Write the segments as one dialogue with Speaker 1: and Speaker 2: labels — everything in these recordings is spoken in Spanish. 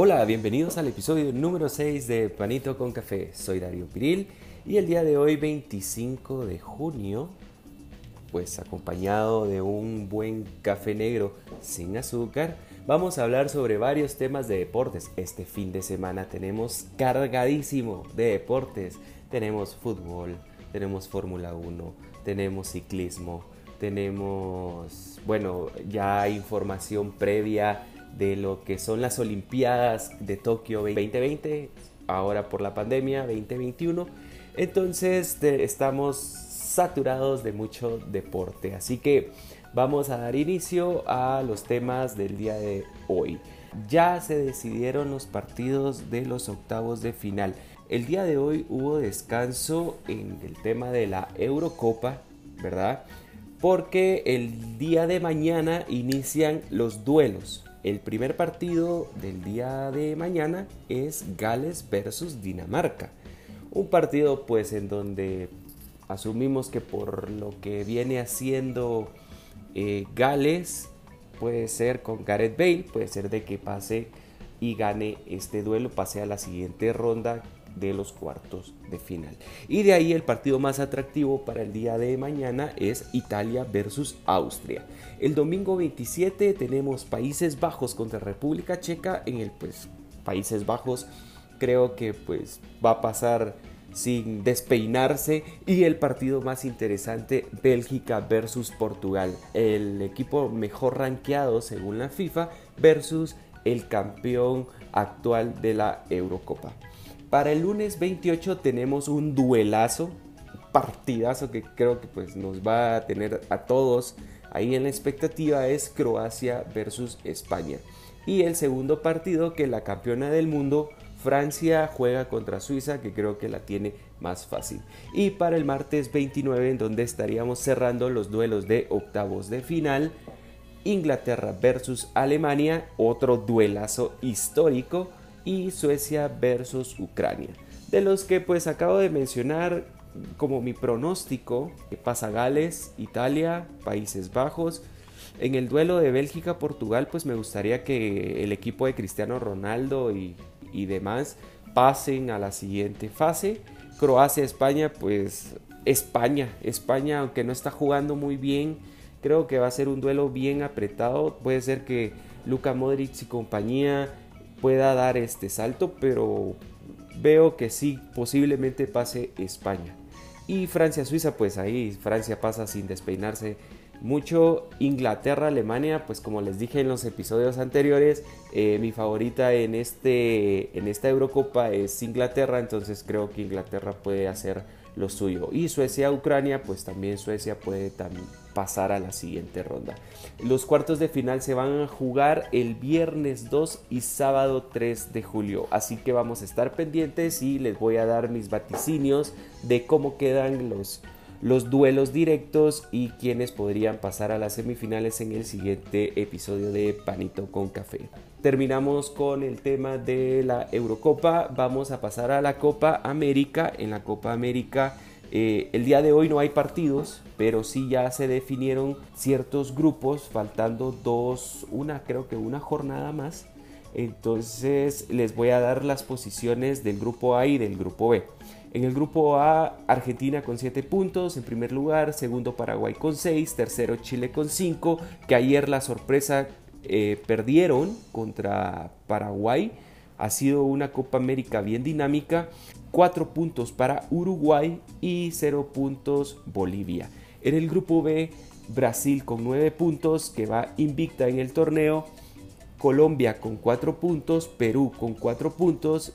Speaker 1: Hola, bienvenidos al episodio número 6 de Panito con Café. Soy Darío Piril y el día de hoy, 25 de junio, pues acompañado de un buen café negro sin azúcar, vamos a hablar sobre varios temas de deportes. Este fin de semana tenemos cargadísimo de deportes. Tenemos fútbol, tenemos Fórmula 1, tenemos ciclismo, tenemos, bueno, ya información previa de lo que son las Olimpiadas de Tokio 2020, ahora por la pandemia 2021. Entonces estamos saturados de mucho deporte, así que vamos a dar inicio a los temas del día de hoy. Ya se decidieron los partidos de los octavos de final. El día de hoy hubo descanso en el tema de la Eurocopa, ¿verdad? Porque el día de mañana inician los duelos. El primer partido del día de mañana es Gales versus Dinamarca. Un partido pues en donde asumimos que por lo que viene haciendo eh, Gales puede ser con Gareth Bale, puede ser de que pase y gane este duelo, pase a la siguiente ronda de los cuartos de final. Y de ahí el partido más atractivo para el día de mañana es Italia versus Austria. El domingo 27 tenemos Países Bajos contra República Checa en el pues Países Bajos creo que pues va a pasar sin despeinarse y el partido más interesante Bélgica versus Portugal el equipo mejor rankeado según la FIFA versus el campeón actual de la Eurocopa para el lunes 28 tenemos un duelazo, partidazo que creo que pues nos va a tener a todos ahí en la expectativa es Croacia versus España. Y el segundo partido que la campeona del mundo Francia juega contra Suiza, que creo que la tiene más fácil. Y para el martes 29, en donde estaríamos cerrando los duelos de octavos de final, Inglaterra versus Alemania, otro duelazo histórico y Suecia versus Ucrania. De los que pues acabo de mencionar como mi pronóstico, pasa Gales, Italia, Países Bajos. En el duelo de Bélgica-Portugal pues me gustaría que el equipo de Cristiano Ronaldo y, y demás pasen a la siguiente fase. Croacia-España pues España, España aunque no está jugando muy bien, creo que va a ser un duelo bien apretado. Puede ser que Luka Modric y compañía pueda dar este salto, pero veo que sí, posiblemente pase España. Y Francia-Suiza, pues ahí Francia pasa sin despeinarse mucho. Inglaterra-Alemania, pues como les dije en los episodios anteriores, eh, mi favorita en, este, en esta Eurocopa es Inglaterra, entonces creo que Inglaterra puede hacer lo suyo. Y Suecia-Ucrania, pues también Suecia puede también pasar a la siguiente ronda. Los cuartos de final se van a jugar el viernes 2 y sábado 3 de julio. Así que vamos a estar pendientes y les voy a dar mis vaticinios de cómo quedan los, los duelos directos y quienes podrían pasar a las semifinales en el siguiente episodio de Panito con Café. Terminamos con el tema de la Eurocopa. Vamos a pasar a la Copa América. En la Copa América eh, el día de hoy no hay partidos, pero sí ya se definieron ciertos grupos, faltando dos, una, creo que una jornada más. Entonces les voy a dar las posiciones del grupo A y del grupo B. En el grupo A, Argentina con 7 puntos, en primer lugar, segundo Paraguay con 6, tercero Chile con 5, que ayer la sorpresa eh, perdieron contra Paraguay. Ha sido una Copa América bien dinámica. 4 puntos para Uruguay y 0 puntos Bolivia. En el grupo B, Brasil con 9 puntos que va invicta en el torneo. Colombia con 4 puntos, Perú con 4 puntos,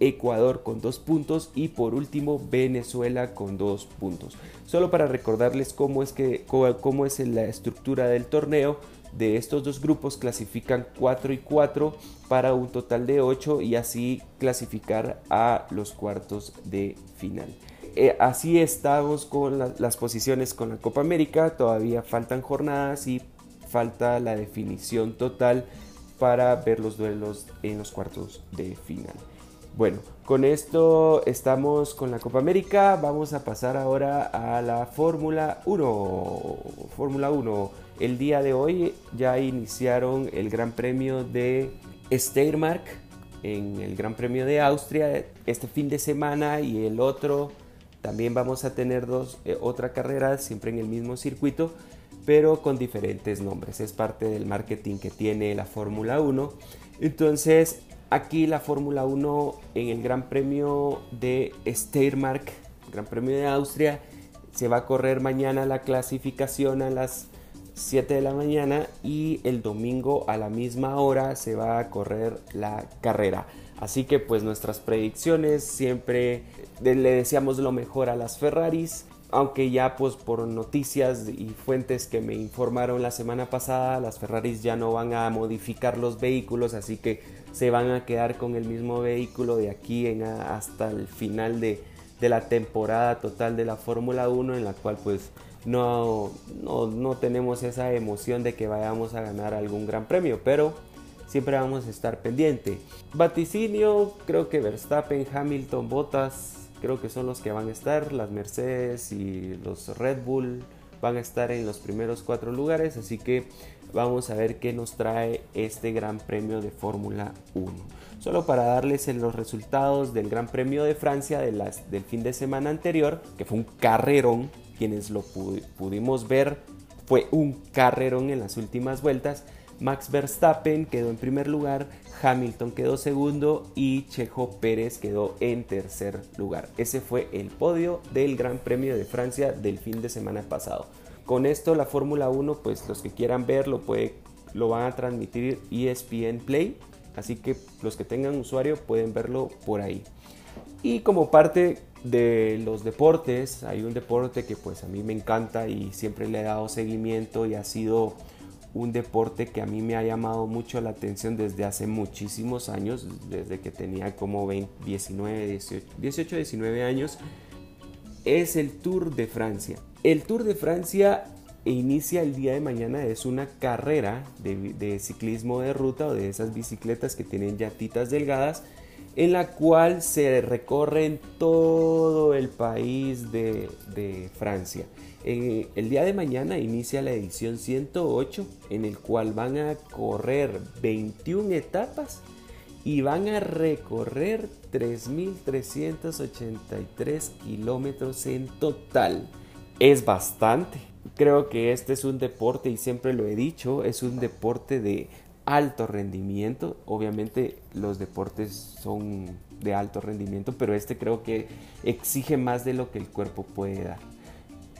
Speaker 1: Ecuador con 2 puntos y por último Venezuela con 2 puntos. Solo para recordarles cómo es, que, cómo es la estructura del torneo, de estos dos grupos clasifican 4 y 4 para un total de 8 y así clasificar a los cuartos de final. Eh, así estamos con las posiciones con la Copa América, todavía faltan jornadas y falta la definición total para ver los duelos en los cuartos de final. Bueno, con esto estamos con la Copa América. Vamos a pasar ahora a la Fórmula 1. Fórmula 1. El día de hoy ya iniciaron el Gran Premio de Steiermark en el Gran Premio de Austria este fin de semana y el otro también vamos a tener dos, eh, otra carrera siempre en el mismo circuito, pero con diferentes nombres. Es parte del marketing que tiene la Fórmula 1. Entonces, aquí la Fórmula 1 en el Gran Premio de Steiermark, Gran Premio de Austria, se va a correr mañana la clasificación a las 7 de la mañana y el domingo a la misma hora se va a correr la carrera. Así que pues nuestras predicciones siempre le deseamos lo mejor a las Ferraris, aunque ya pues por noticias y fuentes que me informaron la semana pasada, las Ferraris ya no van a modificar los vehículos, así que se van a quedar con el mismo vehículo de aquí hasta el final de, de la temporada total de la Fórmula 1 en la cual pues no, no, tenemos esa emoción de que vayamos a ganar algún gran premio, pero siempre vamos a estar pendiente. Vaticinio, creo que Verstappen, Hamilton, Bottas, creo que son los que van a estar, las Mercedes y los Red Bull van a estar en los primeros cuatro lugares, así que vamos a ver qué nos trae este Gran Premio de Fórmula 1. Solo para darles los resultados del Gran Premio de Francia del fin de semana anterior, que fue un carrerón, quienes lo pudimos ver, fue un carrerón en las últimas vueltas. Max Verstappen quedó en primer lugar, Hamilton quedó segundo y Checo Pérez quedó en tercer lugar. Ese fue el podio del Gran Premio de Francia del fin de semana pasado. Con esto la Fórmula 1, pues los que quieran verlo puede, lo van a transmitir ESPN Play, así que los que tengan usuario pueden verlo por ahí. Y como parte de los deportes, hay un deporte que pues a mí me encanta y siempre le he dado seguimiento y ha sido un deporte que a mí me ha llamado mucho la atención desde hace muchísimos años, desde que tenía como 19, 18, 18 19 años, es el Tour de Francia. El Tour de Francia inicia el día de mañana, es una carrera de, de ciclismo de ruta o de esas bicicletas que tienen llantitas delgadas en la cual se recorre todo el país de, Francia. el día de mañana inicia la edición 108 en el cual van a correr 21 etapas y van a recorrer 3.383 kilómetros en total. Es bastante. Creo que este es un deporte y siempre lo he dicho, es un deporte de alto rendimiento. Obviamente los deportes son de alto rendimiento, pero este creo que exige más de lo que el cuerpo puede dar.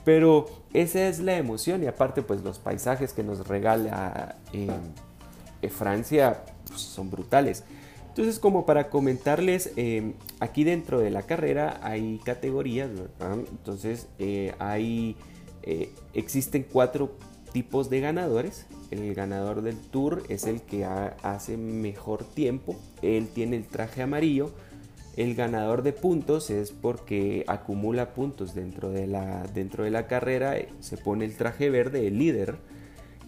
Speaker 1: Pero esa es la emoción y aparte pues los paisajes que nos regala eh, Francia pues, son brutales. Entonces como para comentarles, eh, aquí dentro de la carrera hay categorías, Entonces eh, hay, existen cuatro tipos de ganadores. El ganador del tour es el que hace mejor tiempo. Él tiene el traje amarillo. El ganador de puntos es porque acumula puntos dentro de la, dentro de la carrera. Se pone el traje verde, el líder.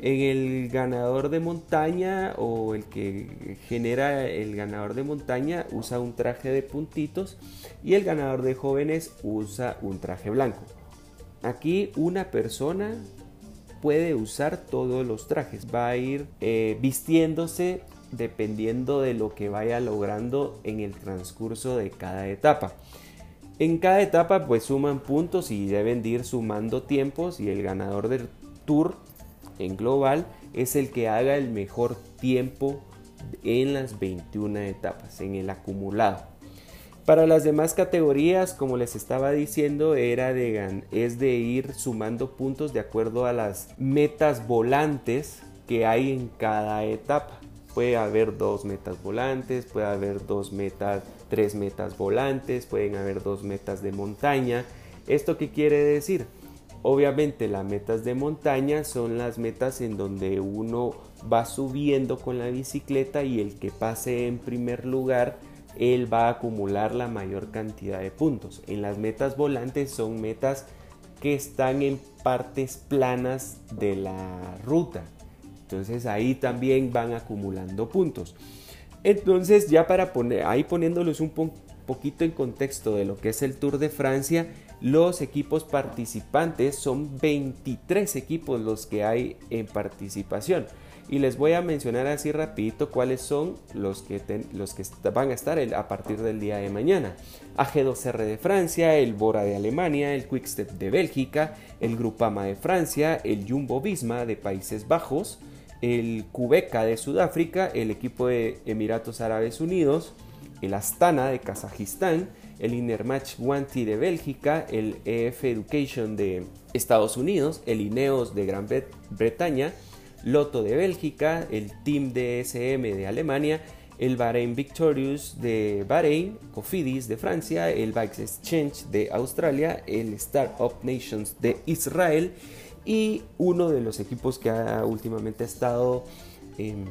Speaker 1: En el ganador de montaña o el que genera el ganador de montaña usa un traje de puntitos y el ganador de jóvenes usa un traje blanco. Aquí una persona puede usar todos los trajes. Va a ir eh, vistiéndose dependiendo de lo que vaya logrando en el transcurso de cada etapa. En cada etapa pues suman puntos y deben ir sumando tiempos y el ganador del tour en global es el que haga el mejor tiempo en las 21 etapas, en el acumulado. Para las demás categorías, como les estaba diciendo, era de, es de ir sumando puntos de acuerdo a las metas volantes que hay en cada etapa. Puede haber dos metas volantes, puede haber dos metas, tres metas volantes, pueden haber dos metas de montaña. ¿Esto qué quiere decir? Obviamente las metas de montaña son las metas en donde uno va subiendo con la bicicleta y el que pase en primer lugar él va a acumular la mayor cantidad de puntos. En las metas volantes son metas que están en partes planas de la ruta. Entonces ahí también van acumulando puntos. Entonces ya para poner, ahí poniéndolos un poquito en contexto de lo que es el Tour de Francia, los equipos participantes son 23 equipos los que hay en participación. Y les voy a mencionar así rapidito cuáles son los que, los que van a estar a partir del día de mañana. AG2R de Francia, el Bora de Alemania, el Quickstep de Bélgica, el Grupama de Francia, el Jumbo Visma de Países Bajos, el Cubeca de Sudáfrica, el equipo de Emiratos Árabes Unidos, el Astana de Kazajistán, el Intermatch Guanti de Bélgica, el EF Education de Estados Unidos, el Ineos de Gran Bretaña, Loto de Bélgica, el Team DSM de Alemania, el Bahrain Victorious de Bahrein, Cofidis de Francia, el Bikes Exchange de Australia, el Startup Nations de Israel y uno de los equipos que ha últimamente estado en,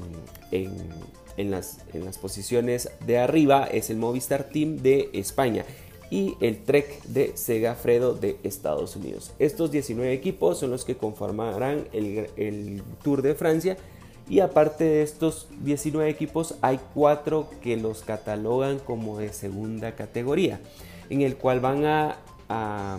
Speaker 1: las, en las posiciones de arriba es el Movistar Team de España y el Trek de Segafredo de Estados Unidos. Estos 19 equipos son los que conformarán el, Tour de Francia y aparte de estos 19 equipos hay 4 que los catalogan como de segunda categoría, en el cual van a, a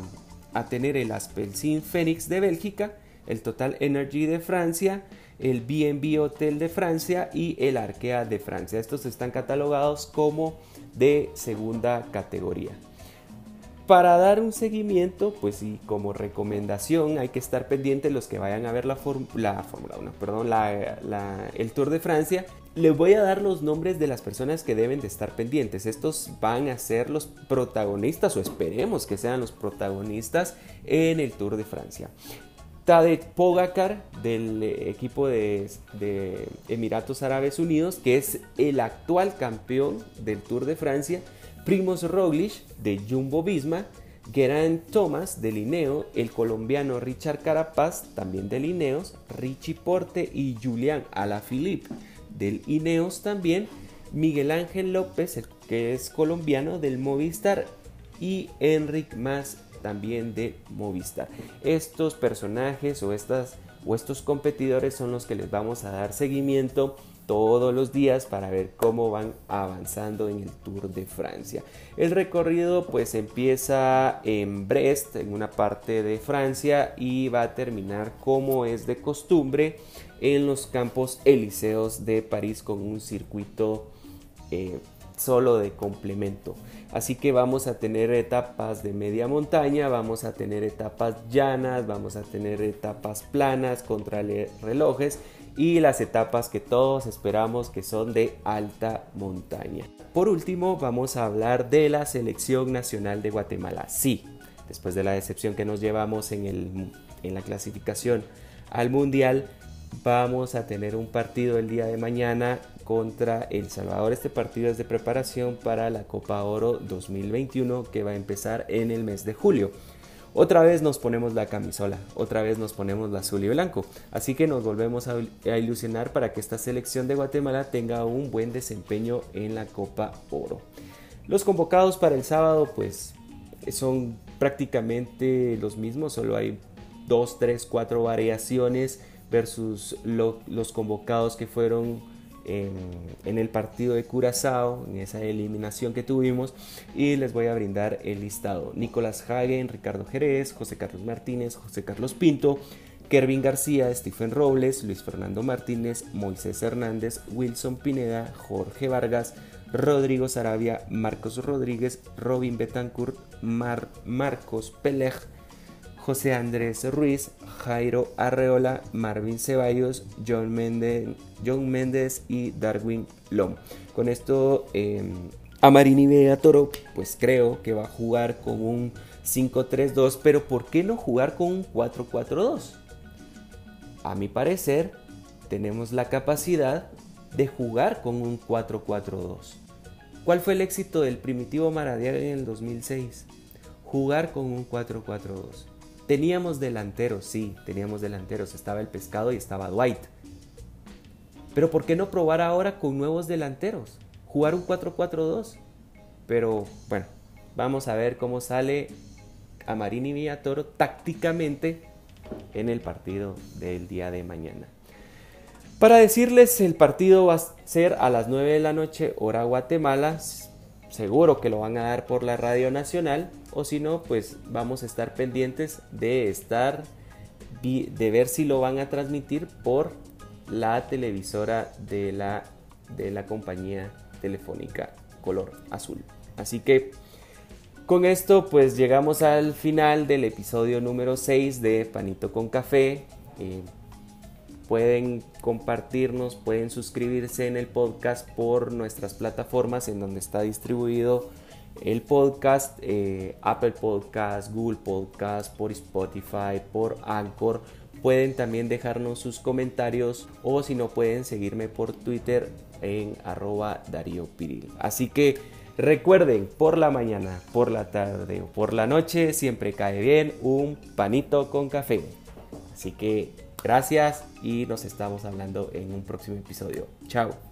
Speaker 1: a tener el Aspelsin Phoenix de Bélgica, el Total Energy de Francia, el BNB Hotel de Francia y el Arkea de Francia. Estos están catalogados como de segunda categoría. Para dar un seguimiento, pues y como recomendación hay que estar pendientes los que vayan a ver la, la Fórmula 1, perdón, el Tour de Francia. Les voy a dar los nombres de las personas que deben de estar pendientes. Estos van a ser los protagonistas o esperemos que sean los protagonistas en el Tour de Francia. Tadej Pogacar del equipo de, Emiratos Árabes Unidos, que es el actual campeón del Tour de Francia, Primoz Roglic de Jumbo Visma, Geraint Thomas de Lineo, el colombiano Richard Carapaz también de Lineos, Richie Porte y Julián Alaphilippe del Ineos también, Miguel Ángel López, el que es colombiano del Movistar y Enric Mas también de Movistar. Estos personajes o estas o estos competidores son los que les vamos a dar seguimiento todos los días para ver cómo van avanzando en el Tour de Francia. El recorrido pues empieza en Brest, en una parte de Francia, y va a terminar como es de costumbre en los campos elíseos de París con un circuito eh, solo de complemento. Así que vamos a tener etapas de media montaña, vamos a tener etapas llanas, vamos a tener etapas planas contra relojes y las etapas que todos esperamos que son de alta montaña. Por último, vamos a hablar de la selección nacional de Guatemala. Sí, después de la decepción que nos llevamos en, el, en la clasificación al mundial, vamos a tener un partido el día de mañana contra El Salvador. Este partido es de preparación para la Copa Oro 2021 que va a empezar en el mes de julio. Otra vez nos ponemos la camisola, otra vez nos ponemos la azul y blanco. Así que nos volvemos a, ilusionar para que esta selección de Guatemala tenga un buen desempeño en la Copa Oro. Los convocados para el sábado pues son prácticamente los mismos, solo hay dos, tres, cuatro variaciones versus los convocados que fueron en, el partido de Curazao, en esa eliminación que tuvimos, y les voy a brindar el listado. Nicolás Hagen, Ricardo Jerez, José Carlos Martínez, José Carlos Pinto, Kervin García, Stephen Robles, Luis Fernando Martínez, Moisés Hernández, Wilson Pineda, Jorge Vargas, Rodrigo Sarabia, Marcos Rodríguez, Robin Betancourt, Mar Marcos Pelej, José Andrés Ruiz, Jairo Arreola, Marvin Ceballos, John Méndez, y Darwin Lom. Con esto, eh, Amarini Toro, pues creo que va a jugar con un 5-3-2, pero ¿por qué no jugar con un 4-4-2? A mi parecer, tenemos la capacidad de jugar con un 4-4-2. ¿Cuál fue el éxito del primitivo Maradiaga en el 2006? Jugar con un 4-4-2. Teníamos delanteros, sí, teníamos delanteros. Estaba el pescado y estaba Dwight. Pero ¿por qué no probar ahora con nuevos delanteros? Jugar un 4-4-2. Pero bueno, vamos a ver cómo sale Amarini Villatoro tácticamente en el partido del día de mañana. Para decirles, el partido va a ser a las 9 de la noche, hora Guatemala. Seguro que lo van a dar por la Radio Nacional o si no, pues vamos a estar pendientes de estar de ver si lo van a transmitir por la televisora de la, de la compañía telefónica color azul. Así que con esto pues llegamos al final del episodio número 6 de Panito con Café. Eh, pueden compartirnos, pueden suscribirse en el podcast por nuestras plataformas en donde está distribuido el podcast, eh, Apple Podcast, Google Podcast, por Spotify, por Anchor. Pueden también dejarnos sus comentarios o si no pueden seguirme por Twitter en arroba Darío Piril. Así que Recuerden, por la mañana, por la tarde o por la noche siempre cae bien un panito con café. Así que gracias y nos estamos hablando en un próximo episodio. Chao.